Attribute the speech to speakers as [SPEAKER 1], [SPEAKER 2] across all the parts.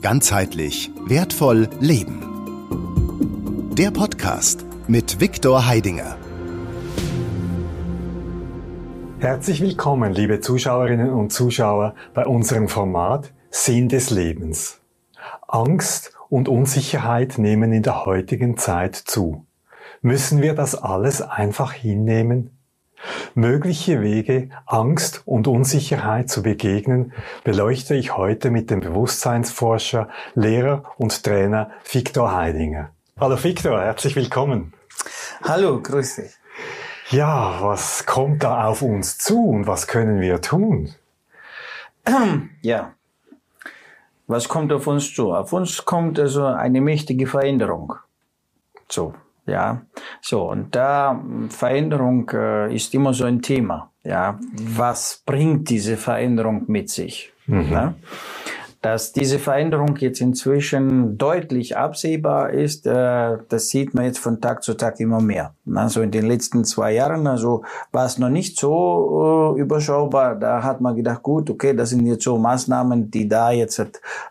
[SPEAKER 1] Ganzheitlich wertvoll leben. Der Podcast mit Viktor Heidinger.
[SPEAKER 2] Herzlich willkommen, liebe Zuschauerinnen und Zuschauer, bei unserem Format Sinn des Lebens. Angst und Unsicherheit nehmen in der heutigen Zeit zu. Müssen wir das alles einfach hinnehmen? Mögliche Wege, Angst und Unsicherheit zu begegnen, beleuchte ich heute mit dem Bewusstseinsforscher, Lehrer und Trainer Viktor Heidinger. Hallo Viktor, herzlich willkommen.
[SPEAKER 3] Hallo, grüß dich.
[SPEAKER 2] Ja, was kommt da auf uns zu und was können wir tun?
[SPEAKER 3] Ja, was kommt auf uns zu? Auf uns kommt also eine mächtige Veränderung. So, ja, so und da Veränderung äh, ist immer so ein Thema. Ja, was bringt diese Veränderung mit sich? Mhm. Ja? Dass diese Veränderung jetzt inzwischen deutlich absehbar ist, äh, das sieht man jetzt von Tag zu Tag immer mehr. Also in den letzten zwei Jahren, also war es noch nicht so äh, überschaubar. Da hat man gedacht, gut, okay, das sind jetzt so Maßnahmen, die da jetzt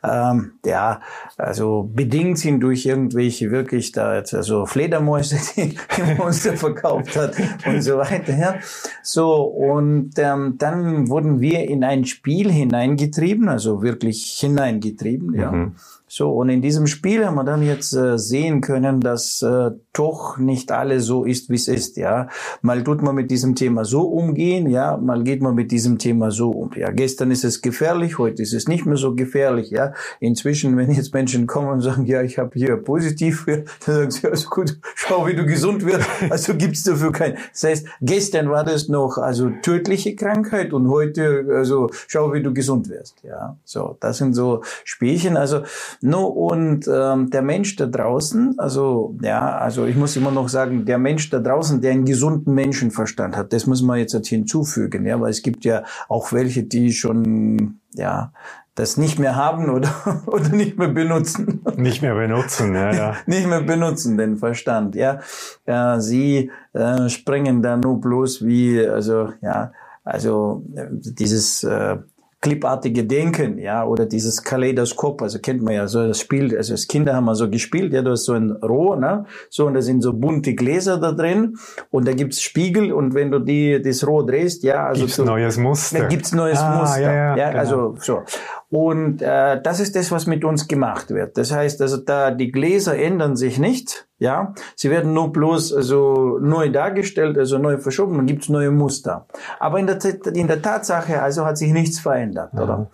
[SPEAKER 3] ähm, ja also bedingt sind durch irgendwelche wirklich da jetzt also Fledermäuse, die Monster verkauft hat und so weiter. Ja. So und ähm, dann wurden wir in ein Spiel hineingetrieben, also wirklich hineingetrieben. Ja. Mhm. So, und in diesem Spiel haben wir dann jetzt äh, sehen können, dass äh, doch nicht alles so ist, wie es ist, ja. Mal tut man mit diesem Thema so umgehen, ja, mal geht man mit diesem Thema so um. Ja, gestern ist es gefährlich, heute ist es nicht mehr so gefährlich, ja. Inzwischen, wenn jetzt Menschen kommen und sagen, ja, ich habe hier positiv, dann sagen sie, also gut, schau, wie du gesund wirst, also gibt's dafür kein. Das heißt, gestern war das noch also tödliche Krankheit und heute, also schau, wie du gesund wirst, ja. So, das sind so Spielchen, also No, und ähm, der Mensch da draußen, also ja, also ich muss immer noch sagen, der Mensch da draußen, der einen gesunden Menschenverstand hat, das muss man jetzt hinzufügen, ja, weil es gibt ja auch welche, die schon, ja, das nicht mehr haben oder, oder nicht mehr benutzen.
[SPEAKER 2] Nicht mehr benutzen, ja, ja.
[SPEAKER 3] nicht mehr benutzen, den Verstand, ja. ja sie äh, springen da nur bloß wie, also, ja, also dieses äh, clipartige Denken, ja, oder dieses Kaleidoskop, also kennt man ja so das Spiel, also als Kinder haben wir so gespielt, ja, da ist so ein Rohr, ne, so, und da sind so bunte Gläser da drin, und da gibt's Spiegel, und wenn du die, das Rohr drehst, ja, also
[SPEAKER 2] gibt's
[SPEAKER 3] so,
[SPEAKER 2] neues Muster.
[SPEAKER 3] Da gibt's neues ah, Muster, ja, ja, ja genau. also so. Und äh, das ist das, was mit uns gemacht wird. Das heißt, also da die Gläser ändern sich nicht, ja, sie werden nur bloß also neu dargestellt, also neu verschoben, dann gibt's neue Muster. Aber in der, in der Tatsache also hat sich nichts verändert, mhm. oder?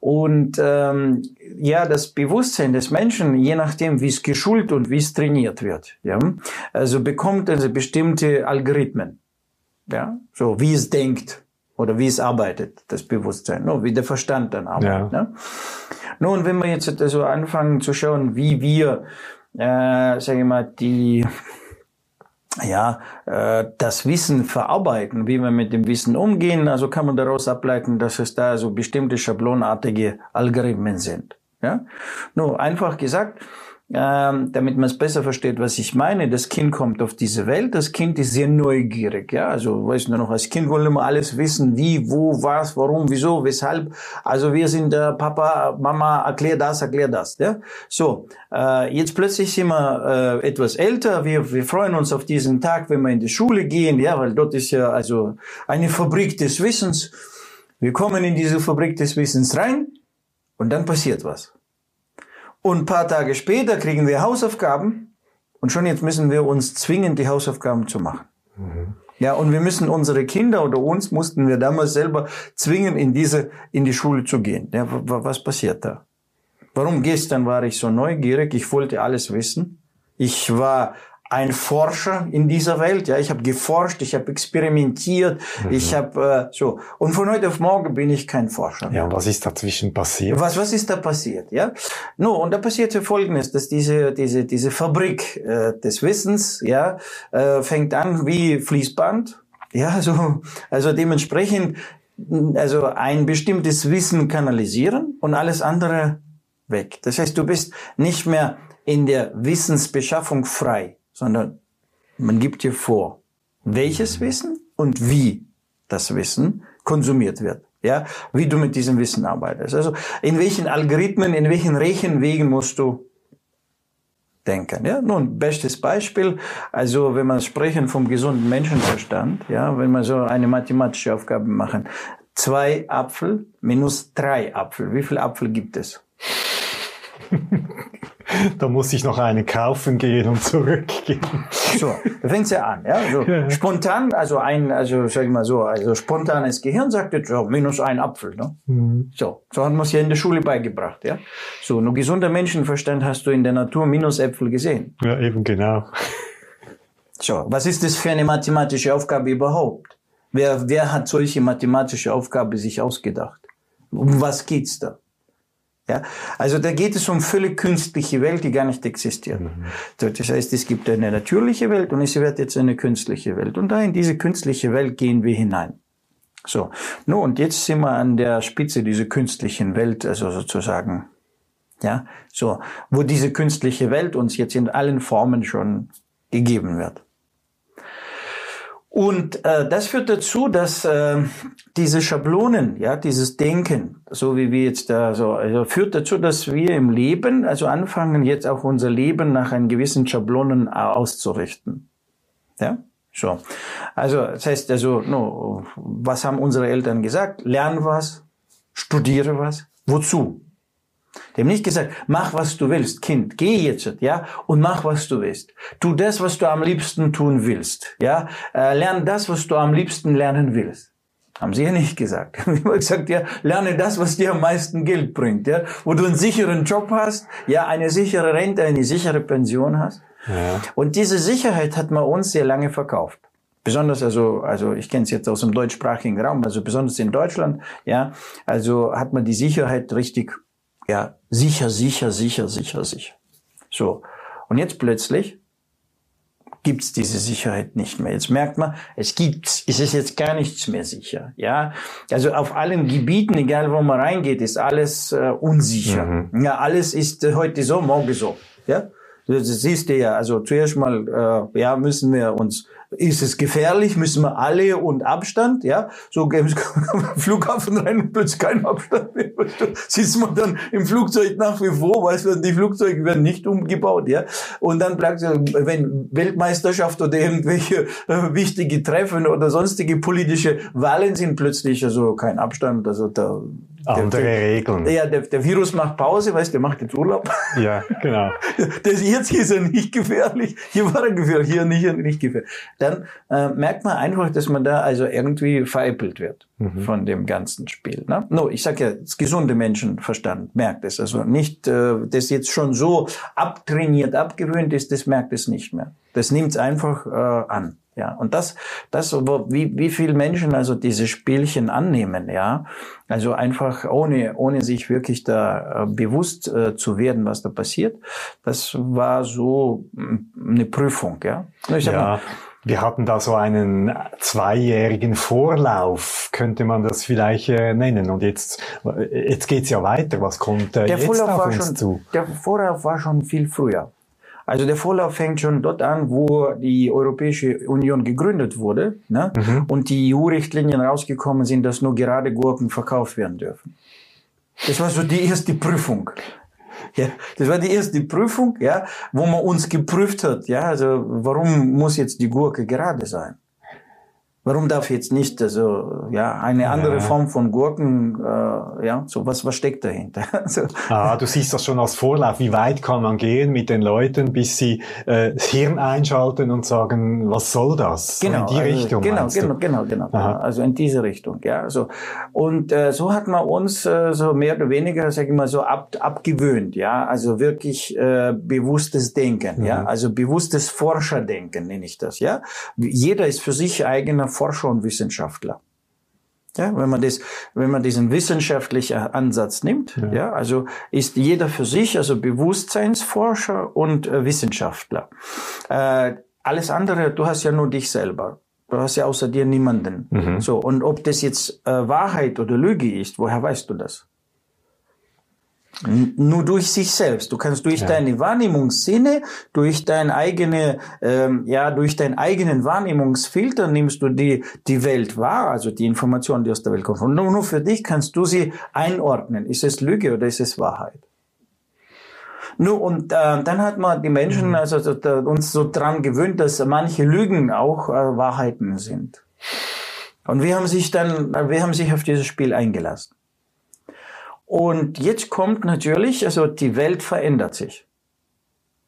[SPEAKER 3] Und ähm, ja, das Bewusstsein des Menschen, je nachdem, wie es geschult und wie es trainiert wird, ja, also bekommt also bestimmte Algorithmen, ja, so wie es denkt oder wie es arbeitet, das Bewusstsein, no, wie der Verstand dann arbeitet. Ja. Ne? Nun, wenn wir jetzt also anfangen zu schauen, wie wir, äh, sage ich mal, die ja, äh, das Wissen verarbeiten, wie wir mit dem Wissen umgehen, also kann man daraus ableiten, dass es da so bestimmte schablonartige Algorithmen sind. Ja? Nur einfach gesagt, ähm, damit man es besser versteht, was ich meine. Das Kind kommt auf diese Welt, das Kind ist sehr neugierig, ja. Also, weißt du noch, als Kind wollen wir alles wissen, wie, wo, was, warum, wieso, weshalb. Also, wir sind äh, Papa, Mama, erklär das, erklär das, ja. So, äh, jetzt plötzlich sind wir äh, etwas älter, wir, wir freuen uns auf diesen Tag, wenn wir in die Schule gehen, ja, weil dort ist ja also eine Fabrik des Wissens. Wir kommen in diese Fabrik des Wissens rein und dann passiert was. Und ein paar Tage später kriegen wir Hausaufgaben und schon jetzt müssen wir uns zwingen, die Hausaufgaben zu machen. Mhm. Ja, und wir müssen unsere Kinder oder uns mussten wir damals selber zwingen, in diese, in die Schule zu gehen. Ja, was passiert da? Warum gestern war ich so neugierig? Ich wollte alles wissen. Ich war ein Forscher in dieser Welt. Ja, ich habe geforscht, ich habe experimentiert, mhm. ich habe äh, so. Und von heute auf morgen bin ich kein Forscher.
[SPEAKER 2] Ja, und was ist dazwischen passiert?
[SPEAKER 3] Was was ist da passiert? Ja, no und da passierte Folgendes, dass diese diese diese Fabrik äh, des Wissens ja äh, fängt an wie Fließband. Ja, so also dementsprechend also ein bestimmtes Wissen kanalisieren und alles andere weg. Das heißt, du bist nicht mehr in der Wissensbeschaffung frei sondern man gibt dir vor, welches Wissen und wie das Wissen konsumiert wird. ja, wie du mit diesem Wissen arbeitest. Also in welchen Algorithmen, in welchen Rechenwegen musst du denken. Ja, nun bestes Beispiel. Also wenn man sprechen vom gesunden Menschenverstand, ja, wenn wir so eine mathematische Aufgabe machen, zwei Apfel minus drei Apfel. Wie viel Apfel gibt es?
[SPEAKER 2] da muss ich noch einen kaufen gehen und zurückgehen.
[SPEAKER 3] So, da fängt's ja an, ja. So, ja. Spontan, also ein, also sag ich mal so, also spontanes Gehirn sagt jetzt, so, minus ein Apfel, ne? Mhm. So, so hat man es ja in der Schule beigebracht, ja. So, nur gesunder Menschenverstand hast du in der Natur Minusäpfel gesehen.
[SPEAKER 2] Ja, eben genau.
[SPEAKER 3] So, was ist das für eine mathematische Aufgabe überhaupt? Wer, wer hat solche mathematische Aufgabe sich ausgedacht? Um was geht's da? Ja, also da geht es um völlig künstliche Welt, die gar nicht existiert. Mhm. Das heißt, es gibt eine natürliche Welt und es wird jetzt eine künstliche Welt. Und da in diese künstliche Welt gehen wir hinein. So, nun und jetzt sind wir an der Spitze dieser künstlichen Welt, also sozusagen, ja, so, wo diese künstliche Welt uns jetzt in allen Formen schon gegeben wird. Und äh, das führt dazu, dass äh, diese Schablonen, ja, dieses Denken, so wie wir jetzt da so, also führt dazu, dass wir im Leben, also anfangen jetzt auch unser Leben nach einen gewissen Schablonen auszurichten. Ja, so. Also das heißt also, no, was haben unsere Eltern gesagt? Lern was, studiere was. Wozu? Die haben nicht gesagt, mach was du willst, Kind, geh jetzt, ja, und mach was du willst. Tu das, was du am liebsten tun willst, ja. Äh, lern das, was du am liebsten lernen willst. Haben sie ja nicht gesagt. Haben immer gesagt, ja, lerne das, was dir am meisten Geld bringt, ja. Wo du einen sicheren Job hast, ja, eine sichere Rente, eine sichere Pension hast. Ja. Und diese Sicherheit hat man uns sehr lange verkauft. Besonders also, also ich kenne es jetzt aus dem deutschsprachigen Raum, also besonders in Deutschland, ja, also hat man die Sicherheit richtig ja, sicher, sicher, sicher, sicher, sicher. So. Und jetzt plötzlich gibt's diese Sicherheit nicht mehr. Jetzt merkt man, es gibt, es ist jetzt gar nichts mehr sicher. Ja, also auf allen Gebieten, egal wo man reingeht, ist alles äh, unsicher. Mhm. Ja, alles ist äh, heute so, morgen so. Ja, das siehst du ja. Also zuerst mal, äh, ja, müssen wir uns ist es gefährlich, müssen wir alle und Abstand, ja, so gäbe es Flughafen rein und plötzlich kein Abstand mehr. Sitzt man dann im Flugzeug nach wie vor, weißt du, die Flugzeuge werden nicht umgebaut, ja, und dann bleibt wenn Weltmeisterschaft oder irgendwelche äh, wichtige Treffen oder sonstige politische Wahlen sind plötzlich also kein Abstand, also da
[SPEAKER 2] andere der, Regeln.
[SPEAKER 3] Ja, der, der Virus macht Pause, weißt du, der macht jetzt Urlaub.
[SPEAKER 2] Ja, genau.
[SPEAKER 3] Das, jetzt ist er nicht gefährlich, hier war er gefährlich, hier nicht, nicht gefährlich. Dann äh, merkt man einfach, dass man da also irgendwie veräppelt wird mhm. von dem ganzen Spiel. Ne? No, ich sage ja, das gesunde Menschenverstand merkt es. Also nicht, äh, das jetzt schon so abtrainiert, abgewöhnt ist, das merkt es nicht mehr. Das nimmt es einfach äh, an. Ja, und das, das, wie, wie viel Menschen also diese Spielchen annehmen, ja, also einfach ohne, ohne sich wirklich da äh, bewusst äh, zu werden, was da passiert, das war so mm, eine Prüfung, ja.
[SPEAKER 2] Ich ja. Mal, wir hatten da so einen zweijährigen Vorlauf, könnte man das vielleicht äh, nennen. Und jetzt, jetzt geht's ja weiter. Was kommt äh, jetzt Vorlauf auf uns
[SPEAKER 3] schon,
[SPEAKER 2] zu?
[SPEAKER 3] Der Vorlauf war schon viel früher. Also der Vorlauf fängt schon dort an, wo die Europäische Union gegründet wurde ne? Mhm. und die EU-Richtlinien rausgekommen sind, dass nur gerade Gurken verkauft werden dürfen. Das war so die erste Prüfung. Ja, das war die erste Prüfung, ja, wo man uns geprüft hat, ja, also warum muss jetzt die Gurke gerade sein? Warum darf jetzt nicht, also ja, eine andere ja. Form von Gurken, äh, ja, so was, was steckt dahinter?
[SPEAKER 2] also, ah, du siehst das schon als Vorlauf. Wie weit kann man gehen mit den Leuten, bis sie äh, das Hirn einschalten und sagen, was soll das?
[SPEAKER 3] Genau,
[SPEAKER 2] so in die
[SPEAKER 3] also,
[SPEAKER 2] Richtung.
[SPEAKER 3] Genau, genau, genau, genau, genau. Also in diese Richtung, ja. Also und äh, so hat man uns äh, so mehr oder weniger, sag ich mal, so ab, abgewöhnt, ja. Also wirklich äh, bewusstes Denken, mhm. ja. Also bewusstes Forscherdenken nenne ich das, ja. Jeder ist für sich eigener Forscher und Wissenschaftler. Ja, wenn man das, wenn man diesen wissenschaftlichen Ansatz nimmt, ja. ja also ist jeder für sich, also Bewusstseinsforscher und äh, Wissenschaftler. Äh, alles andere, du hast ja nur dich selber. Du hast ja außer dir niemanden. Mhm. So und ob das jetzt äh, Wahrheit oder Lüge ist, woher weißt du das? Nur durch sich selbst. Du kannst durch ja. deine Wahrnehmungssinne, durch dein eigene, ähm, ja, durch deinen eigenen Wahrnehmungsfilter nimmst du die die Welt wahr, also die Informationen, die aus der Welt kommen. Und nur für dich kannst du sie einordnen. Ist es Lüge oder ist es Wahrheit? Nur und äh, dann hat man die Menschen mhm. also da, uns so dran gewöhnt, dass manche Lügen auch äh, Wahrheiten sind. Und wir haben sich dann, wir haben sich auf dieses Spiel eingelassen. Und jetzt kommt natürlich, also die Welt verändert sich.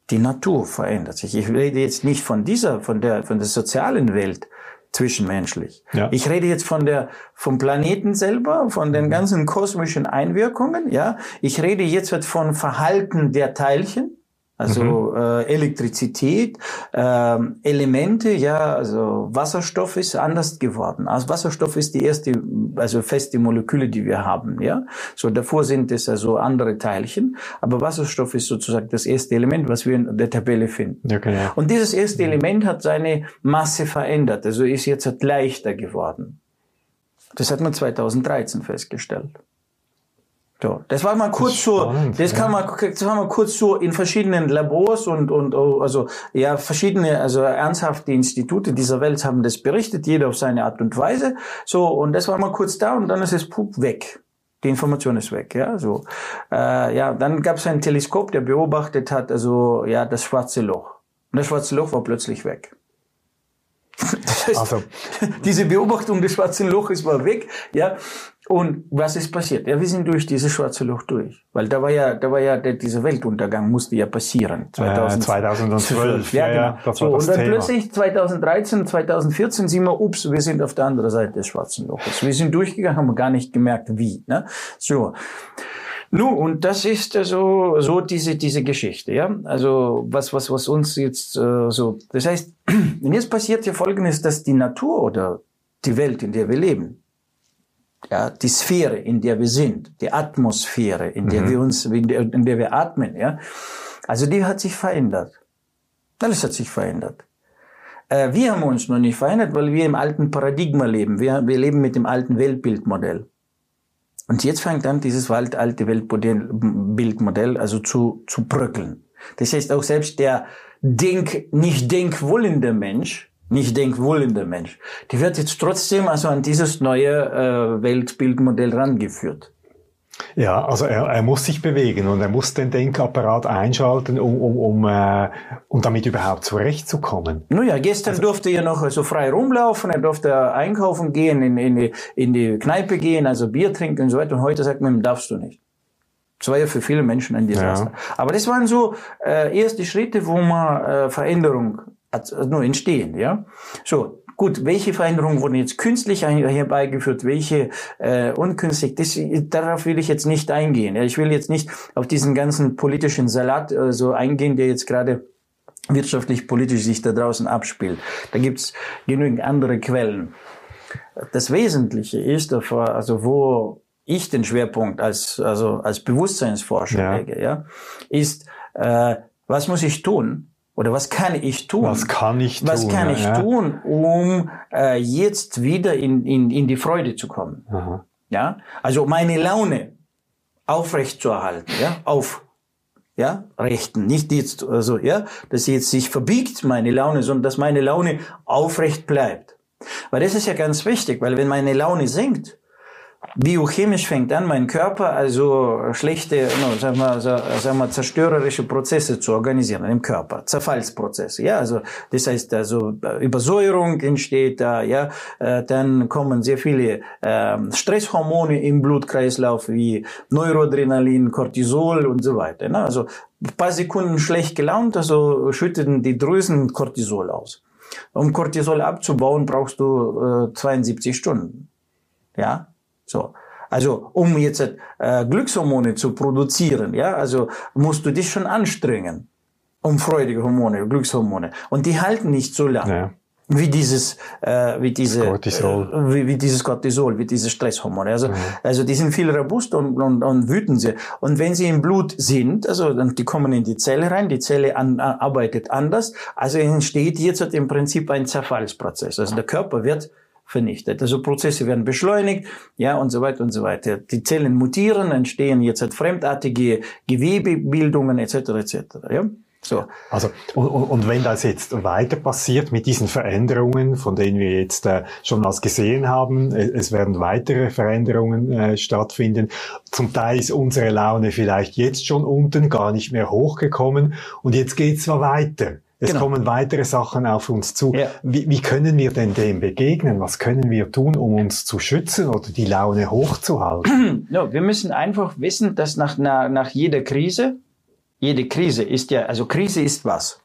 [SPEAKER 3] Die Natur verändert sich. Ich rede jetzt nicht von dieser, von der, von der sozialen Welt zwischenmenschlich. Ja. Ich rede jetzt von der, vom Planeten selber, von den ganzen kosmischen Einwirkungen, ja. Ich rede jetzt von Verhalten der Teilchen also mhm. äh, Elektrizität, äh, Elemente, ja, also Wasserstoff ist anders geworden. Also Wasserstoff ist die erste, also feste Moleküle, die wir haben, ja. So davor sind es also andere Teilchen, aber Wasserstoff ist sozusagen das erste Element, was wir in der Tabelle finden. Ja, genau. Und dieses erste mhm. Element hat seine Masse verändert, also ist jetzt halt leichter geworden. Das hat man 2013 festgestellt. So, das war mal kurz so, das kann man, das war mal kurz so in verschiedenen Labors und, und, oh, also, ja, verschiedene, also ernsthafte Institute dieser Welt haben das berichtet, jeder auf seine Art und Weise. So, und das war mal kurz da und dann ist es pup, weg. Die Information ist weg, ja, so. Äh, ja, dann gab es ein Teleskop, der beobachtet hat, also, ja, das schwarze Loch. Und das schwarze Loch war plötzlich weg. Das heißt, also. diese Beobachtung des schwarzen Loches war weg, ja. Und was ist passiert? Ja, wir sind durch dieses schwarze Loch durch. Weil da war ja, da war ja, der, dieser Weltuntergang musste ja passieren.
[SPEAKER 2] 2000, äh, 2012.
[SPEAKER 3] Ja, genau. Ja, so, und dann Thema. plötzlich 2013, 2014 sind wir, ups, wir sind auf der anderen Seite des schwarzen Loches. Wir sind durchgegangen, haben gar nicht gemerkt, wie, ne? So. Nun, und das ist also so diese diese Geschichte, ja. Also was was was uns jetzt äh, so. Das heißt, jetzt passiert ja Folgendes, dass die Natur oder die Welt, in der wir leben, ja, die Sphäre, in der wir sind, die Atmosphäre, in der mhm. wir uns, in der, in der wir atmen, ja. Also die hat sich verändert. Alles hat sich verändert. Äh, wir haben uns noch nicht verändert, weil wir im alten Paradigma leben. Wir, wir leben mit dem alten Weltbildmodell. Und jetzt fängt an dieses alte Weltbildmodell also zu, zu bröckeln. Das heißt auch selbst der denk, nicht denkwollende Mensch nicht denkwollender Mensch, die wird jetzt trotzdem also an dieses neue äh, Weltbildmodell rangeführt.
[SPEAKER 2] Ja, also er, er muss sich bewegen und er muss den Denkapparat einschalten, um, um, um, äh, um damit überhaupt zurechtzukommen.
[SPEAKER 3] Nun ja, gestern also, durfte er noch so frei rumlaufen, er durfte einkaufen gehen, in, in, die, in die Kneipe gehen, also Bier trinken und so weiter. Und heute sagt man, darfst du nicht. Das war ja für viele Menschen ein Desaster. Ja. Aber das waren so äh, erste Schritte, wo man äh, Veränderung also nur entstehen, ja. So, gut, welche Veränderungen wurden jetzt künstlich herbeigeführt, welche äh, unkünstlich, das, darauf will ich jetzt nicht eingehen. Ja. Ich will jetzt nicht auf diesen ganzen politischen Salat äh, so eingehen, der jetzt gerade wirtschaftlich, politisch sich da draußen abspielt. Da gibt's genügend andere Quellen. Das Wesentliche ist, also wo ich den Schwerpunkt als, also als Bewusstseinsforscher ja. lege, ja, ist, äh, was muss ich tun, oder was kann ich tun?
[SPEAKER 2] Was kann ich tun?
[SPEAKER 3] Was kann ich ja. tun, um äh, jetzt wieder in, in, in die Freude zu kommen? Aha. Ja, also meine Laune aufrecht zu erhalten, ja, auf, ja, rechten, nicht jetzt, also, ja, dass sie jetzt sich verbiegt, meine Laune, sondern dass meine Laune aufrecht bleibt. Weil das ist ja ganz wichtig, weil wenn meine Laune sinkt, biochemisch fängt an, mein Körper also schlechte, no, sag mal, sag mal, zerstörerische Prozesse zu organisieren im Körper, Zerfallsprozesse. Ja, also das heißt also Übersäuerung entsteht da, ja, äh, dann kommen sehr viele äh, Stresshormone im Blutkreislauf wie Neuroadrenalin, Cortisol und so weiter. Ne? Also ein paar Sekunden schlecht gelaunt, also schütten die Drüsen Cortisol aus. Um Cortisol abzubauen, brauchst du äh, 72 Stunden. Ja, so. Also, um jetzt äh, Glückshormone zu produzieren, ja, also musst du dich schon anstrengen, um freudige Hormone, Glückshormone. Und die halten nicht so lange. Ja. Wie dieses, äh, wie diese, Cortisol. Äh, wie, wie dieses Cortisol, wie diese Stresshormone. Also, mhm. also die sind viel robust und, und, und wüten sie. Und wenn sie im Blut sind, also dann, die kommen in die Zelle rein, die Zelle an, arbeitet anders. Also entsteht jetzt im Prinzip ein Zerfallsprozess. Also der Körper wird vernichtet. Also Prozesse werden beschleunigt, ja, und so weiter und so weiter. Die Zellen mutieren, entstehen jetzt halt fremdartige Gewebebildungen etc. etc. Ja.
[SPEAKER 2] So. Also, und, und wenn das jetzt weiter passiert mit diesen Veränderungen, von denen wir jetzt äh, schon was gesehen haben, äh, es werden weitere Veränderungen äh, stattfinden. Zum Teil ist unsere Laune vielleicht jetzt schon unten, gar nicht mehr hochgekommen und jetzt geht's zwar weiter. Es genau. kommen weitere Sachen auf uns zu. Ja. Wie, wie können wir denn dem begegnen? Was können wir tun, um uns zu schützen oder die Laune hochzuhalten?
[SPEAKER 3] Ja, wir müssen einfach wissen, dass nach, nach, nach jeder Krise, jede Krise ist ja, also Krise ist was?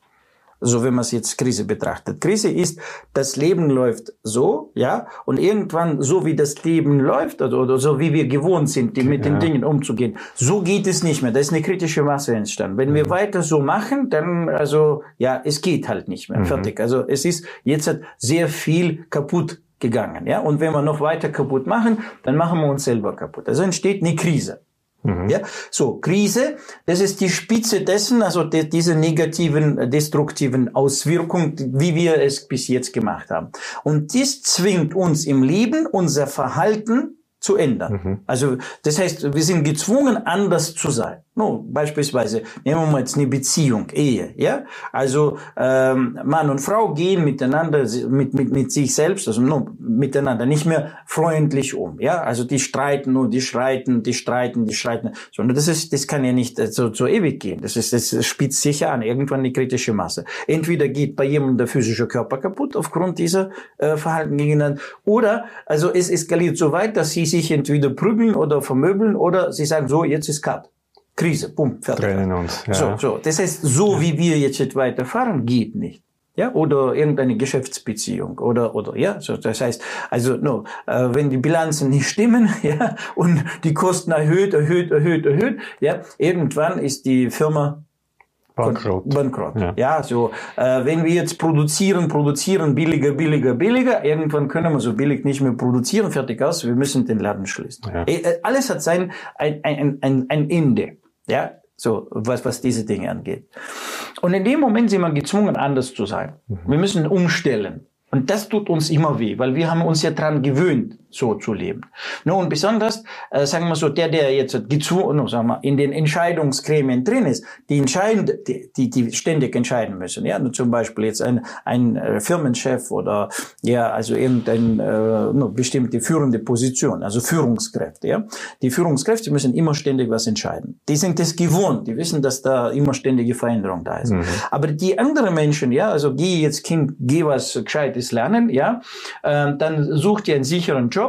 [SPEAKER 3] So wenn man es jetzt Krise betrachtet. Krise ist, das Leben läuft so, ja, und irgendwann, so wie das Leben läuft, oder, oder so wie wir gewohnt sind, die, mit ja. den Dingen umzugehen, so geht es nicht mehr. Da ist eine kritische Masse entstanden. Wenn mhm. wir weiter so machen, dann, also, ja, es geht halt nicht mehr. Mhm. Fertig. Also, es ist jetzt hat sehr viel kaputt gegangen, ja. Und wenn wir noch weiter kaputt machen, dann machen wir uns selber kaputt. Also entsteht eine Krise. Mhm. Ja, so Krise, das ist die Spitze dessen, also de, diese negativen, destruktiven Auswirkungen, wie wir es bis jetzt gemacht haben. Und dies zwingt uns im Leben unser Verhalten zu ändern. Mhm. Also das heißt, wir sind gezwungen, anders zu sein. No, beispielsweise nehmen wir jetzt eine Beziehung, Ehe, ja. Also ähm, Mann und Frau gehen miteinander, mit, mit, mit sich selbst, also no, miteinander nicht mehr freundlich um, ja. Also die streiten und die streiten, die streiten, die streiten, sondern das ist, das kann ja nicht äh, so, so ewig gehen. Das ist, das spitzt sich an, irgendwann eine kritische Masse. Entweder geht bei jemandem der physische Körper kaputt aufgrund dieser äh, Verhalten gegeneinander, oder also es eskaliert so weit, dass sie sich entweder prügeln oder vermöbeln oder sie sagen so, jetzt ist Cut. Krise, bumm, fertig. Trennen uns. Ja. So, so. Das heißt, so wie wir jetzt weiterfahren, geht nicht. Ja, oder irgendeine Geschäftsbeziehung oder oder ja, so das heißt, also no, äh, wenn die Bilanzen nicht stimmen, ja, und die Kosten erhöht, erhöht, erhöht, erhöht, ja, irgendwann ist die Firma Bankrott. Bankrott. Ja. ja, so äh, wenn wir jetzt produzieren, produzieren billiger, billiger, billiger, irgendwann können wir so billig nicht mehr produzieren, fertig aus, wir müssen den Laden schließen. Ja. Äh, alles hat sein ein, ein, ein, ein Ende. Ja, so, was, was diese Dinge angeht. Und in dem Moment sind wir gezwungen, anders zu sein. Mhm. Wir müssen umstellen. Und das tut uns immer weh, weil wir haben uns ja dran gewöhnt, so zu leben. No, und besonders, äh, sagen wir so, der, der jetzt gezwungen, sagen wir, in den Entscheidungsgremien drin ist, die entscheiden, die, die, die ständig entscheiden müssen. Ja, zum Beispiel jetzt ein, ein äh, Firmenchef oder ja, also irgendein äh, bestimmte führende Position, also Führungskräfte. Ja, die Führungskräfte müssen immer ständig was entscheiden. Die sind das gewohnt, die wissen, dass da immer ständige Veränderung da ist. Mhm. Aber die anderen Menschen, ja, also geh jetzt Kind, geh was Gescheites lernen, ja, äh, dann such dir einen sicheren Job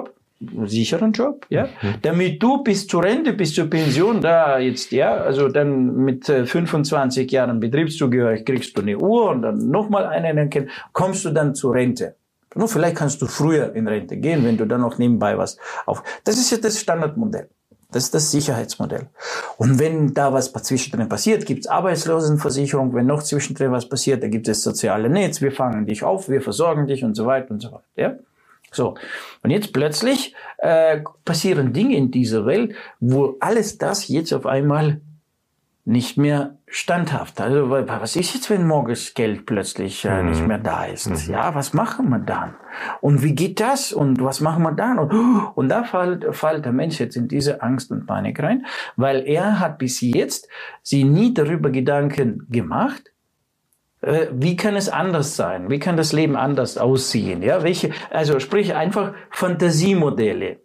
[SPEAKER 3] sicheren Job, ja, mhm. damit du bis zur Rente, bis zur Pension da jetzt, ja, also dann mit 25 äh, Jahren Betriebszugehörig kriegst du eine Uhr und dann nochmal eine, dann kommst du dann zur Rente. Nur vielleicht kannst du früher in Rente gehen, wenn du dann noch nebenbei was auf. Das ist ja das Standardmodell. Das ist das Sicherheitsmodell. Und wenn da was zwischendrin passiert, gibt's Arbeitslosenversicherung. Wenn noch zwischendrin was passiert, da gibt es soziale Netz. Wir fangen dich auf, wir versorgen dich und so weiter und so weiter. Ja? So. Und jetzt plötzlich äh, passieren Dinge in dieser Welt, wo alles das jetzt auf einmal nicht mehr standhaft. Also was ist jetzt, wenn morgens Geld plötzlich äh, nicht mhm. mehr da ist? Mhm. Ja, was machen wir dann? Und wie geht das? Und was machen wir dann? Und, und da fällt, fällt der Mensch jetzt in diese Angst und Panik rein, weil er hat bis jetzt sie nie darüber Gedanken gemacht, wie kann es anders sein? Wie kann das Leben anders aussehen? Ja, welche, also sprich einfach Fantasiemodelle.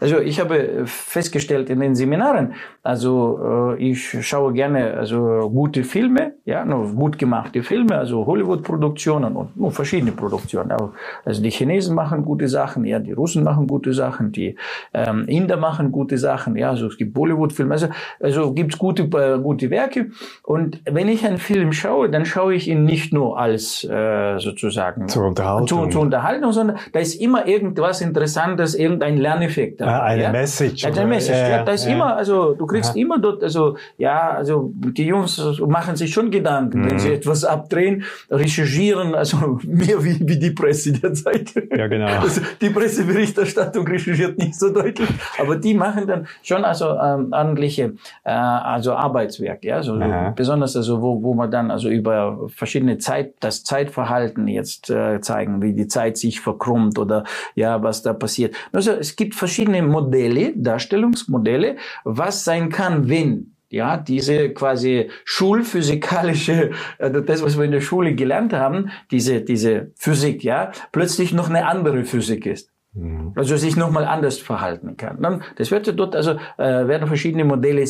[SPEAKER 3] Also ich habe festgestellt in den Seminaren, also äh, ich schaue gerne also gute Filme, ja, nur gut gemachte Filme, also Hollywood-Produktionen und nur verschiedene Produktionen. Also die Chinesen machen gute Sachen, ja, die Russen machen gute Sachen, die ähm, Inder machen gute Sachen, ja, also es gibt Bollywood-Filme, also also gibt's gute äh, gute Werke. Und wenn ich einen Film schaue, dann schaue ich ihn nicht nur als äh, sozusagen
[SPEAKER 2] zur Unterhaltung,
[SPEAKER 3] zu, zur Unterhaltung, sondern da ist immer irgendwas Interessantes, irgendein Lerneffekt
[SPEAKER 2] ja, eine ja? Message.
[SPEAKER 3] Eine Message. Ja, ja, da ist immer, also du kriegst immer dort, also ja, also die Jungs machen sich schon Gedanken. Mhm. Wenn sie etwas abdrehen, recherchieren, also mehr wie, wie die Presse derzeit.
[SPEAKER 2] Ja, genau. Also
[SPEAKER 3] die Presseberichterstattung recherchiert nicht so deutlich, aber die machen dann schon also ähm, ordentliche äh, also Arbeitswerk, ja, so, besonders also wo, wo man dann also über verschiedene Zeit, das Zeitverhalten jetzt äh, zeigen, wie die Zeit sich verkrummt oder ja, was da passiert. Also es gibt verschiedene Modelle, Darstellungsmodelle, was sein kann, wenn ja, diese quasi schulphysikalische, also das, was wir in der Schule gelernt haben, diese, diese Physik, ja, plötzlich noch eine andere Physik ist. Mhm. Also sich nochmal anders verhalten kann. Dann, das wird ja dort, also äh, werden verschiedene Modelle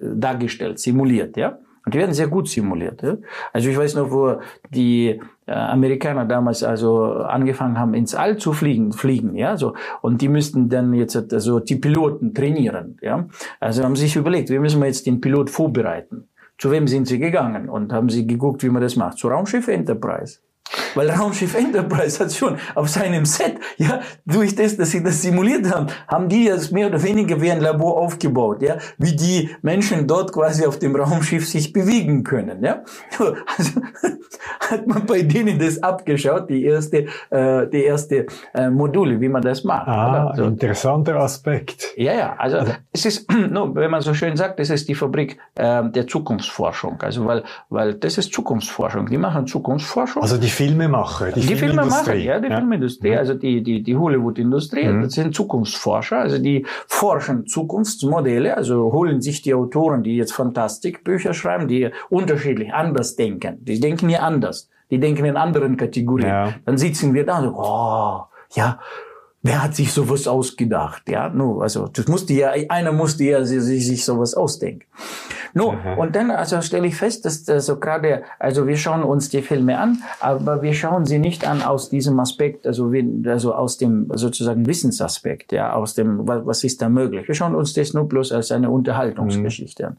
[SPEAKER 3] dargestellt, simuliert, ja. Und die werden sehr gut simuliert. Ja? Also ich weiß noch, wo die äh, Amerikaner damals also angefangen haben, ins All zu fliegen, fliegen, ja, so. Und die müssten dann jetzt also die Piloten trainieren, ja. Also haben sich überlegt, wie müssen wir jetzt den Pilot vorbereiten? Zu wem sind sie gegangen und haben sie geguckt, wie man das macht? Zu Raumschiff Enterprise. Weil Raumschiff Enterprise hat schon auf seinem Set, ja, durch das, dass sie das simuliert haben, haben die das mehr oder weniger wie ein Labor aufgebaut, ja, wie die Menschen dort quasi auf dem Raumschiff sich bewegen können, ja. Also hat man bei denen das abgeschaut, die erste, äh, die erste äh, Module, wie man das macht.
[SPEAKER 2] Ah, so. interessanter Aspekt.
[SPEAKER 3] Ja, ja, also, also es ist, no, wenn man so schön sagt, das ist die Fabrik äh, der Zukunftsforschung, also weil, weil das ist Zukunftsforschung. Die machen Zukunftsforschung.
[SPEAKER 2] Also die Filmemacher,
[SPEAKER 3] die, die Filmemacher, ja, die ja. Filmindustrie, also die, die, die Hollywood-Industrie, mhm. das sind Zukunftsforscher, also die forschen Zukunftsmodelle, also holen sich die Autoren, die jetzt Fantastikbücher schreiben, die unterschiedlich anders denken. Die denken ja anders. Die denken in anderen Kategorien. Ja. Dann sitzen wir da und so, oh, ja, Wer hat sich sowas ausgedacht? Ja, no, also das musste ja einer musste ja sich, sich sowas ausdenken. No, mhm. und dann also stelle ich fest, dass also gerade also wir schauen uns die Filme an, aber wir schauen sie nicht an aus diesem Aspekt, also wie, also aus dem sozusagen Wissensaspekt, ja, aus dem was, was ist da möglich. Wir schauen uns das nur bloß als eine Unterhaltungsgeschichte mhm. an.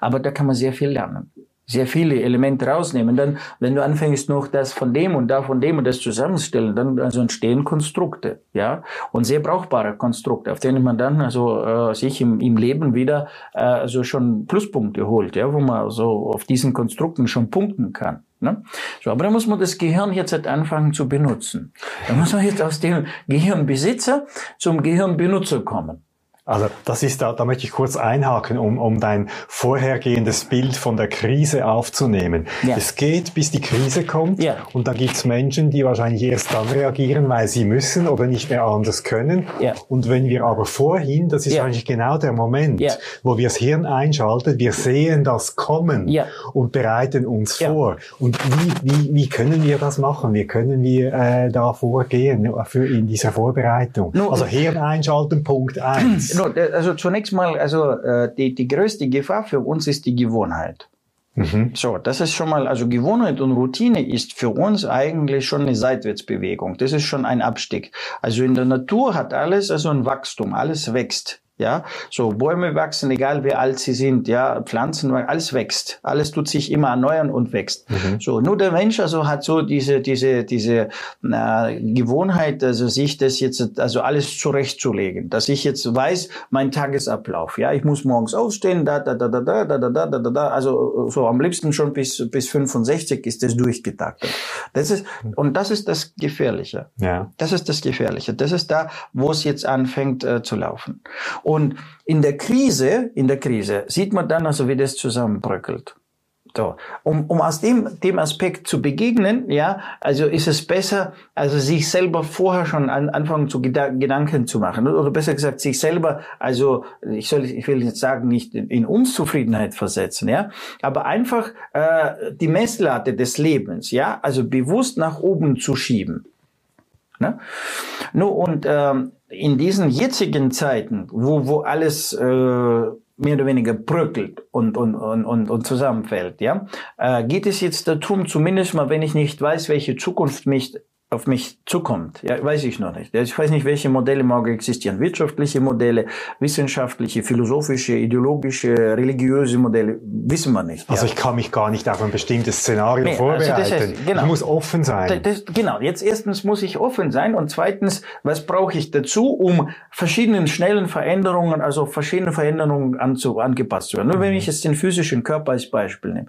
[SPEAKER 3] Aber da kann man sehr viel lernen sehr viele Elemente rausnehmen. Dann, wenn du anfängst noch das von dem und da von dem und das zusammenstellen, dann also entstehen Konstrukte, ja, und sehr brauchbare Konstrukte, auf denen man dann also äh, sich im, im Leben wieder äh, also schon Pluspunkte holt, ja, wo man so auf diesen Konstrukten schon punkten kann. Ne? So, aber da muss man das Gehirn jetzt halt anfangen zu benutzen. Da muss man jetzt aus dem Gehirnbesitzer zum Gehirnbenutzer kommen.
[SPEAKER 2] Also das ist da, da möchte ich kurz einhaken, um, um dein vorhergehendes Bild von der Krise aufzunehmen. Ja. Es geht, bis die Krise kommt ja. und dann gibt's Menschen, die wahrscheinlich erst dann reagieren, weil sie müssen oder nicht mehr anders können. Ja. Und wenn wir aber vorhin, das ist eigentlich genau der Moment, wo wir das Hirn einschalten, wir sehen das kommen und bereiten uns vor. Und wie, wie, wie können wir das machen? Wie können wir äh, da vorgehen für in dieser Vorbereitung? No, also Hirn einschalten, Punkt eins.
[SPEAKER 3] also zunächst mal, also äh, die, die größte Gefahr für uns ist die Gewohnheit. Mhm. So, das ist schon mal, also Gewohnheit und Routine ist für uns eigentlich schon eine Seitwärtsbewegung. Das ist schon ein Abstieg. Also in der Natur hat alles also ein Wachstum, alles wächst. Ja, so Bäume wachsen, egal wie alt sie sind, ja, Pflanzen, alles wächst, alles tut sich immer erneuern und wächst. Mhm. So, nur der Mensch also hat so diese diese diese äh, Gewohnheit, also sich das jetzt also alles zurechtzulegen, dass ich jetzt weiß, mein Tagesablauf, ja, ich muss morgens aufstehen, da da da da da da da da da da, also so am liebsten schon bis bis 65 ist das durchgetaktet. Das ist und das ist das Gefährliche. Ja. Das ist das Gefährliche. Das ist da, wo es jetzt anfängt äh, zu laufen. Und in der Krise, in der Krise sieht man dann also, wie das zusammenbröckelt. So. Um, um aus dem, dem Aspekt zu begegnen, ja, also ist es besser, also sich selber vorher schon an, anfangen zu Geda Gedanken zu machen. Oder besser gesagt, sich selber, also ich soll, ich will jetzt sagen, nicht in, in Unzufriedenheit versetzen, ja, aber einfach äh, die Messlatte des Lebens, ja, also bewusst nach oben zu schieben. Ne? Nur und ähm, in diesen jetzigen Zeiten, wo, wo alles äh, mehr oder weniger bröckelt und, und, und, und, und zusammenfällt, ja, äh, geht es jetzt darum, zumindest mal, wenn ich nicht weiß, welche Zukunft mich auf mich zukommt. Ja, weiß ich noch nicht. Ich weiß nicht, welche Modelle morgen existieren. Wirtschaftliche Modelle, wissenschaftliche, philosophische, ideologische, religiöse Modelle, wissen wir nicht.
[SPEAKER 2] Also ja. ich kann mich gar nicht auf ein bestimmtes Szenario nee, vorbereiten. Also das heißt, genau, ich muss offen sein.
[SPEAKER 3] Das, genau. Jetzt erstens muss ich offen sein und zweitens, was brauche ich dazu, um verschiedenen schnellen Veränderungen, also verschiedene Veränderungen anzu, angepasst zu werden. Nur mhm. wenn ich jetzt den physischen Körper als Beispiel nehme.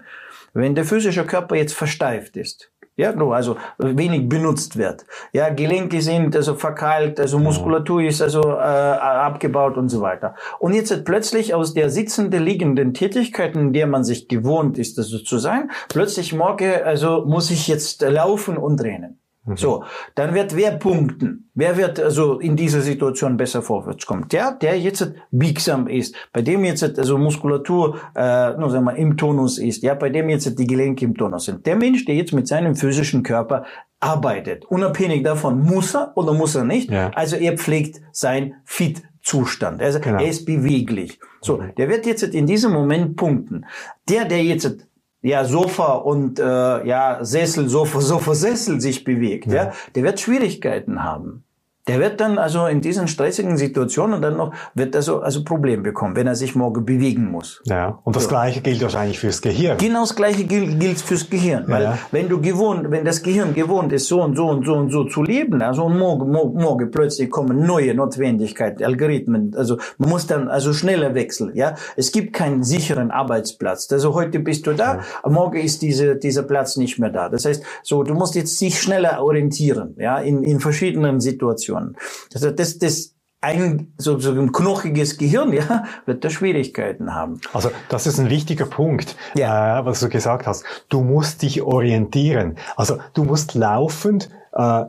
[SPEAKER 3] Wenn der physische Körper jetzt versteift ist, ja, also wenig benutzt wird. Ja, Gelenke sind also verkeilt, also mhm. Muskulatur ist also äh, abgebaut und so weiter. Und jetzt plötzlich aus der sitzenden, liegenden Tätigkeit, in der man sich gewohnt ist, also zu sein, plötzlich morgen, also muss ich jetzt laufen und rennen. Mhm. So, dann wird wer punkten? Wer wird also in dieser Situation besser vorwärts kommen? Der, der jetzt biegsam ist, bei dem jetzt also Muskulatur, äh, nur sagen wir, im Tonus ist, ja, bei dem jetzt die Gelenke im Tonus sind. Der Mensch, der jetzt mit seinem physischen Körper arbeitet, unabhängig davon, muss er oder muss er nicht. Ja. Also er pflegt sein Fit Zustand. Also genau. er ist beweglich. So, mhm. der wird jetzt in diesem Moment punkten. Der, der jetzt ja, Sofa und äh, ja, Sessel, Sofa, Sofa, Sessel sich bewegt, ja. ja, der wird Schwierigkeiten haben. Der wird dann also in diesen stressigen Situationen dann noch, wird also, also Problem bekommen, wenn er sich morgen bewegen muss.
[SPEAKER 2] Ja, und das so. Gleiche gilt wahrscheinlich fürs Gehirn.
[SPEAKER 3] Genau das Gleiche gilt, gilt fürs Gehirn. Weil ja. wenn du gewohnt, wenn das Gehirn gewohnt ist, so und so und so und so zu leben, also und morgen, morgen, morgen plötzlich kommen neue Notwendigkeiten, Algorithmen, also man muss dann also schneller wechseln, ja. Es gibt keinen sicheren Arbeitsplatz. Also heute bist du da, ja. morgen ist diese, dieser Platz nicht mehr da. Das heißt, so, du musst jetzt sich schneller orientieren, ja, in, in verschiedenen Situationen. Situationen. Also das, das ein so, so ein knochiges Gehirn, ja, wird da Schwierigkeiten haben.
[SPEAKER 2] Also das ist ein wichtiger Punkt, ja. äh, was du gesagt hast. Du musst dich orientieren. Also du musst laufend äh,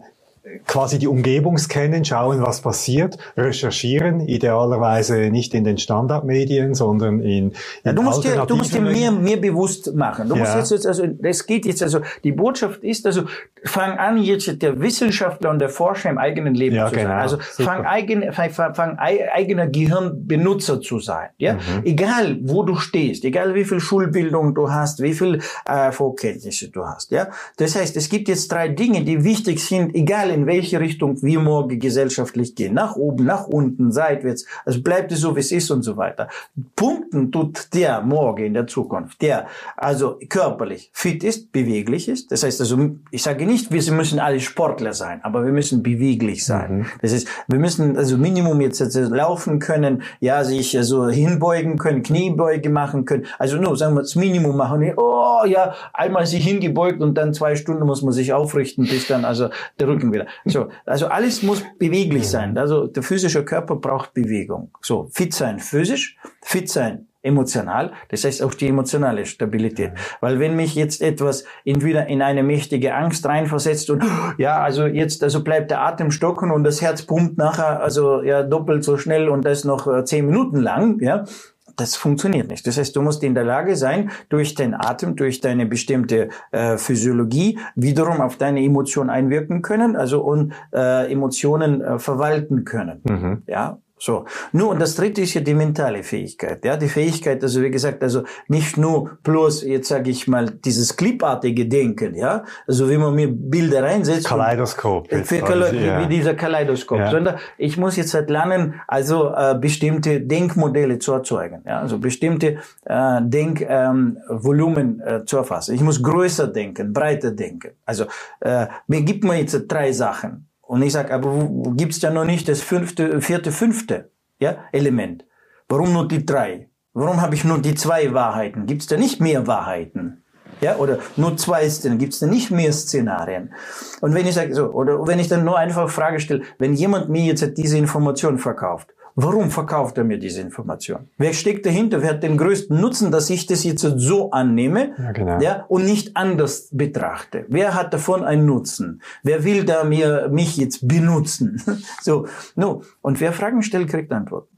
[SPEAKER 2] quasi die Umgebung scannen, schauen, was passiert, recherchieren, idealerweise nicht in den Standardmedien, sondern in, in
[SPEAKER 3] ja, du musst dir, du musst dir mehr, mehr bewusst machen. Du ja. musst jetzt, also, es geht jetzt, also, die Botschaft ist, also, fang an, jetzt der Wissenschaftler und der Forscher im eigenen Leben ja, zu genau. sein. Also, fang, eigen, fang, fang eigener Gehirnbenutzer zu sein, ja. Mhm. Egal, wo du stehst, egal wie viel Schulbildung du hast, wie viel, äh, Vorkenntnisse du hast, ja. Das heißt, es gibt jetzt drei Dinge, die wichtig sind, egal in welche Richtung wir morgen gesellschaftlich gehen. Nach oben, nach unten, seitwärts. Also bleibt es so, wie es ist und so weiter. Punkten tut der morgen in der Zukunft, der also körperlich fit ist, beweglich ist. Das heißt also, ich sage nicht, wir müssen alle Sportler sein, aber wir müssen beweglich sein. Mhm. Das heißt, wir müssen also Minimum jetzt, jetzt laufen können, ja, sich also hinbeugen können, Kniebeuge machen können. Also nur, sagen wir, das Minimum machen. Oh, ja, einmal sich hingebeugt und dann zwei Stunden muss man sich aufrichten, bis dann also der Rücken wieder. So, also alles muss beweglich sein. Also der physische Körper braucht Bewegung. So, fit sein physisch, fit sein emotional, das heißt auch die emotionale Stabilität. Weil wenn mich jetzt etwas entweder in eine mächtige Angst reinversetzt und ja, also jetzt also bleibt der Atem stocken und das Herz pumpt nachher also ja doppelt so schnell und das noch äh, zehn Minuten lang, ja, das funktioniert nicht. Das heißt, du musst in der Lage sein, durch den Atem, durch deine bestimmte äh, Physiologie wiederum auf deine Emotionen einwirken können, also und äh, Emotionen äh, verwalten können. Mhm. Ja, so. Nur, und das dritte ist ja die mentale Fähigkeit. Ja, die Fähigkeit, also wie gesagt, also nicht nur bloß, jetzt sage ich mal, dieses clipartige Denken, ja, also wie man mir Bilder reinsetzt.
[SPEAKER 2] Kaleidoskop.
[SPEAKER 3] Für Kale ja. Wie dieser Kaleidoskop. Ja. Sondern ich muss jetzt halt lernen, also äh, bestimmte Denkmodelle zu erzeugen. Ja, also bestimmte äh, Denkvolumen ähm, äh, zu erfassen. Ich muss größer denken, breiter denken. Also äh, mir gibt man jetzt drei Sachen. Und ich sage, aber gibt's da noch nicht das fünfte, vierte, fünfte ja, Element? Warum nur die drei? Warum habe ich nur die zwei Wahrheiten? Gibt's da nicht mehr Wahrheiten? Ja, oder nur zwei Szenen, gibt's da nicht mehr Szenarien? Und wenn ich sage so, oder wenn ich dann nur einfach Frage stelle, wenn jemand mir jetzt diese Information verkauft, Warum verkauft er mir diese Information? Wer steckt dahinter? Wer hat den größten Nutzen, dass ich das jetzt so annehme ja, genau. ja, und nicht anders betrachte? Wer hat davon einen Nutzen? Wer will da mir mich jetzt benutzen? so, no. Und wer Fragen stellt, kriegt Antworten.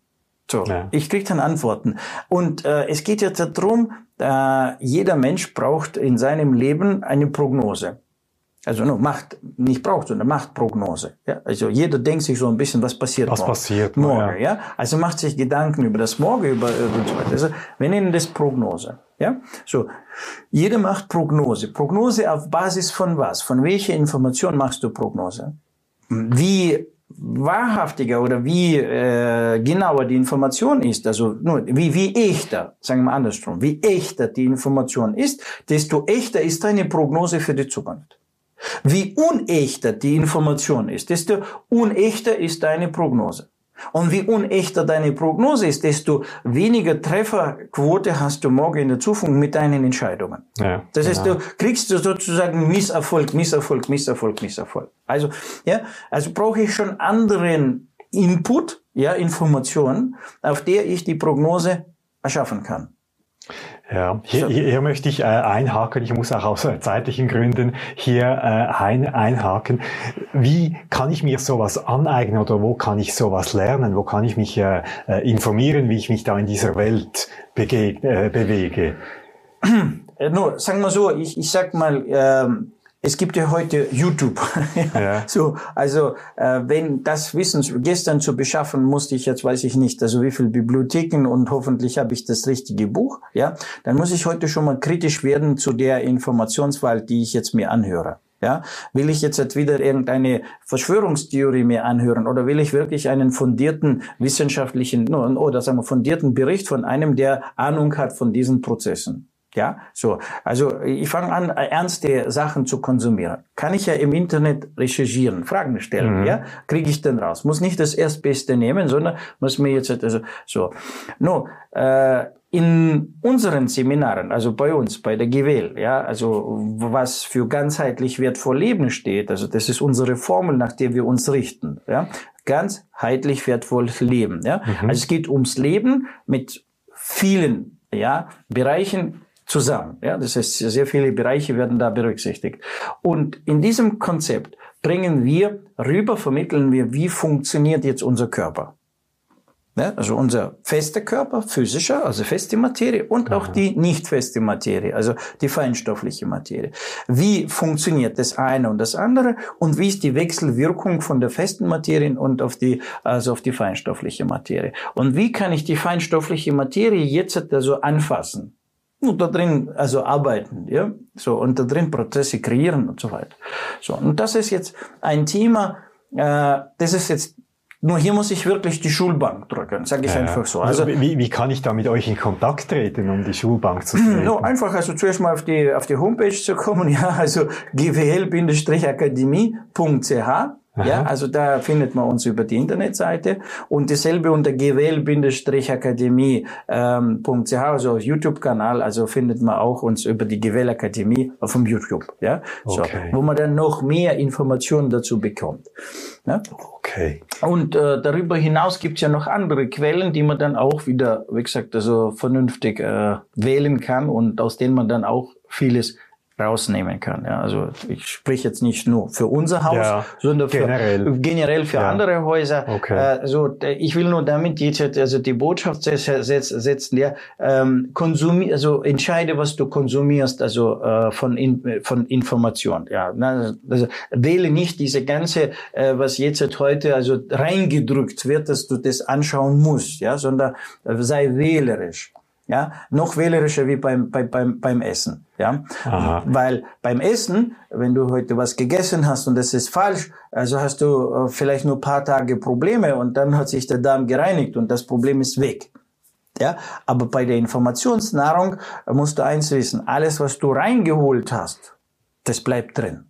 [SPEAKER 3] So, ja. ich krieg dann Antworten. Und äh, es geht jetzt darum, äh, jeder Mensch braucht in seinem Leben eine Prognose. Also no, macht, nicht braucht, sondern macht Prognose. Ja? Also jeder denkt sich so ein bisschen, was passiert
[SPEAKER 2] was
[SPEAKER 3] morgen.
[SPEAKER 2] passiert
[SPEAKER 3] morgen. Ja. ja. Also macht sich Gedanken über das Morgen, über und so weiter. Also wir nennen das Prognose. Ja, so jeder macht Prognose. Prognose auf Basis von was? Von welcher Information machst du Prognose? Wie wahrhaftiger oder wie äh, genauer die Information ist, also nur wie, wie echter, sagen wir andersrum, wie echter die Information ist, desto echter ist deine Prognose für die Zukunft. Wie unechter die Information ist, desto unechter ist deine Prognose. Und wie unechter deine Prognose ist, desto weniger Trefferquote hast du morgen in der Zukunft mit deinen Entscheidungen. Ja, das genau. heißt, du kriegst du sozusagen Misserfolg, Misserfolg, Misserfolg, Misserfolg. Also, ja, also brauche ich schon anderen Input, ja, Informationen, auf der ich die Prognose erschaffen kann.
[SPEAKER 2] Ja, hier, hier, hier möchte ich äh, einhaken. Ich muss auch aus äh, zeitlichen Gründen hier äh, ein, einhaken. Wie kann ich mir sowas aneignen oder wo kann ich sowas lernen? Wo kann ich mich äh, äh informieren, wie ich mich da in dieser Welt bege äh, bewege?
[SPEAKER 3] Nur, sagen wir so, ich, ich sag mal, ähm, es gibt ja heute YouTube. ja. So, also äh, wenn das Wissen gestern zu beschaffen, musste ich jetzt weiß ich nicht, also wie viel Bibliotheken und hoffentlich habe ich das richtige Buch. Ja, dann muss ich heute schon mal kritisch werden zu der Informationswahl, die ich jetzt mir anhöre. Ja, will ich jetzt wieder irgendeine Verschwörungstheorie mir anhören oder will ich wirklich einen fundierten wissenschaftlichen oder sagen wir fundierten Bericht von einem, der Ahnung hat von diesen Prozessen? Ja, so. Also ich fange an, ernste Sachen zu konsumieren. Kann ich ja im Internet recherchieren, Fragen stellen. Mhm. Ja, kriege ich dann raus. Muss nicht das Erstbeste nehmen, sondern muss mir jetzt also so. No, äh, in unseren Seminaren, also bei uns, bei der GWL, ja, also was für ganzheitlich wertvoll Leben steht, also das ist unsere Formel, nach der wir uns richten, ja, ganzheitlich wertvoll Leben, ja. Mhm. Also es geht ums Leben mit vielen, ja, Bereichen zusammen. Ja, das heißt, sehr viele Bereiche werden da berücksichtigt. Und in diesem Konzept bringen wir rüber, vermitteln wir, wie funktioniert jetzt unser Körper. Ja, also unser fester Körper, physischer, also feste Materie und auch die nicht feste Materie, also die feinstoffliche Materie. Wie funktioniert das eine und das andere und wie ist die Wechselwirkung von der festen Materie und auf die, also auf die feinstoffliche Materie? Und wie kann ich die feinstoffliche Materie jetzt also anfassen? Und da drin also arbeiten, ja, so und da drin Prozesse kreieren und so weiter. So und das ist jetzt ein Thema, äh, das ist jetzt nur hier muss ich wirklich die Schulbank drücken, sage ich ja, einfach so.
[SPEAKER 2] Also, also wie, wie kann ich da mit euch in Kontakt treten, um die Schulbank zu treten?
[SPEAKER 3] No, einfach also zuerst mal auf die auf die Homepage zu kommen, ja, also gwl-akademie.ch ja, also da findet man uns über die Internetseite und dasselbe unter gewell-akademie.ch, ähm, also YouTube-Kanal, also findet man auch uns über die Gewell Akademie auf dem YouTube, ja, so, okay. wo man dann noch mehr Informationen dazu bekommt. Ja? Okay. Und äh, darüber hinaus gibt's ja noch andere Quellen, die man dann auch wieder, wie gesagt, also vernünftig äh, wählen kann und aus denen man dann auch vieles rausnehmen kann. Ja, also ich spreche jetzt nicht nur für unser Haus, ja, sondern für, generell. generell für ja. andere Häuser. Okay. Äh, also ich will nur damit jetzt also die Botschaft setzen, ja, ähm, konsumier, also entscheide, was du konsumierst, also äh, von in, von Information. Ja, also wähle nicht diese ganze, äh, was jetzt heute also reingedrückt wird, dass du das anschauen musst, ja, sondern sei wählerisch ja, noch wählerischer wie beim, beim, beim, beim Essen, ja, Aha. weil beim Essen, wenn du heute was gegessen hast und das ist falsch, also hast du äh, vielleicht nur paar Tage Probleme und dann hat sich der Darm gereinigt und das Problem ist weg. Ja, aber bei der Informationsnahrung musst du eins wissen, alles was du reingeholt hast, das bleibt drin.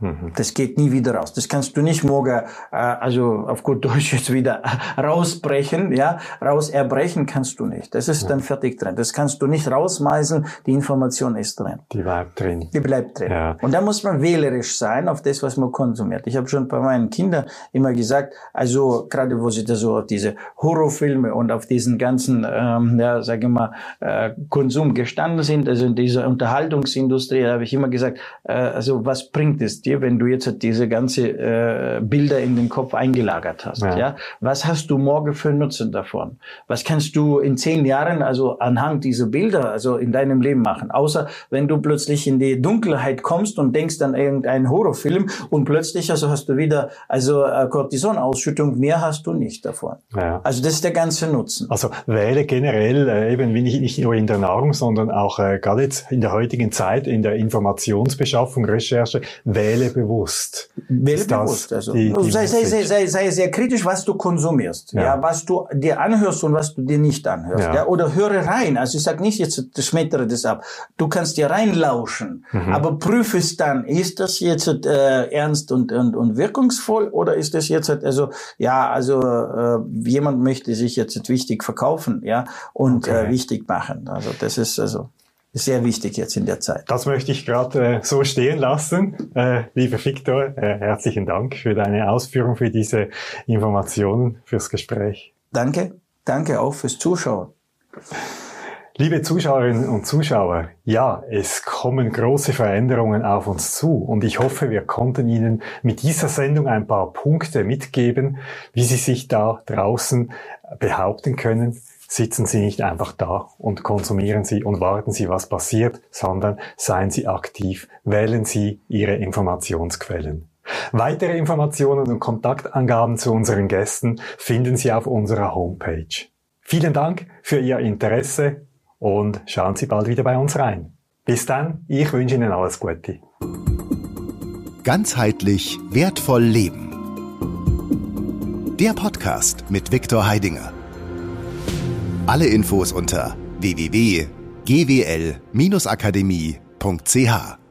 [SPEAKER 3] Mhm. Das geht nie wieder raus. Das kannst du nicht morgen, äh, also auf gut Deutsch jetzt wieder rausbrechen, ja, raus erbrechen kannst du nicht. Das ist ja. dann fertig drin. Das kannst du nicht rausmeißen. Die Information ist drin.
[SPEAKER 2] Die bleibt drin.
[SPEAKER 3] Die bleibt drin. Ja. Und da muss man wählerisch sein auf das, was man konsumiert. Ich habe schon bei meinen Kindern immer gesagt, also gerade wo sie da so auf diese Horrorfilme und auf diesen ganzen, ähm, ja, sage ich mal, äh, Konsum gestanden sind, also in dieser Unterhaltungsindustrie, da habe ich immer gesagt, äh, also was bringt es dir, wenn du jetzt diese ganze äh, Bilder in den Kopf eingelagert hast? Ja. ja. Was hast du morgen für Nutzen davon? Was kannst du in zehn Jahren also anhand dieser Bilder also in deinem Leben machen? Außer wenn du plötzlich in die Dunkelheit kommst und denkst an irgendeinen Horrorfilm und plötzlich also hast du wieder also äh, Cortisonausschüttung, mehr hast du nicht davon. Ja. Also das ist der ganze Nutzen.
[SPEAKER 2] Also wähle generell äh, eben nicht, nicht nur in der Nahrung, sondern auch äh, gerade jetzt in der heutigen Zeit in der Informationsbeschaffung, Recherche, wähle wähle bewusst.
[SPEAKER 3] Wähle bewusst. Also, die, die sei, sei, sei, sei, sei sehr kritisch, was du konsumierst, ja. ja. was du dir anhörst und was du dir nicht anhörst. Ja. ja oder höre rein. Also ich sag nicht jetzt, schmettere das ab. Du kannst dir reinlauschen, mhm. aber prüfe es dann. Ist das jetzt äh, ernst und, und, und wirkungsvoll oder ist das jetzt also ja also äh, jemand möchte sich jetzt wichtig verkaufen, ja und okay. äh, wichtig machen. Also das ist also sehr wichtig jetzt in der Zeit.
[SPEAKER 2] Das möchte ich gerade äh, so stehen lassen. Äh, lieber Viktor, äh, herzlichen Dank für deine Ausführung, für diese Informationen, fürs Gespräch.
[SPEAKER 3] Danke, danke auch fürs Zuschauen.
[SPEAKER 2] Liebe Zuschauerinnen und Zuschauer, ja, es kommen große Veränderungen auf uns zu und ich hoffe, wir konnten Ihnen mit dieser Sendung ein paar Punkte mitgeben, wie Sie sich da draußen behaupten können, sitzen Sie nicht einfach da und konsumieren Sie und warten Sie, was passiert, sondern seien Sie aktiv, wählen Sie Ihre Informationsquellen. Weitere Informationen und Kontaktangaben zu unseren Gästen finden Sie auf unserer Homepage. Vielen Dank für Ihr Interesse und schauen Sie bald wieder bei uns rein. Bis dann, ich wünsche Ihnen alles Gute.
[SPEAKER 1] Ganzheitlich wertvoll leben. Der Podcast mit Viktor Heidinger. Alle Infos unter www.gwl-akademie.ch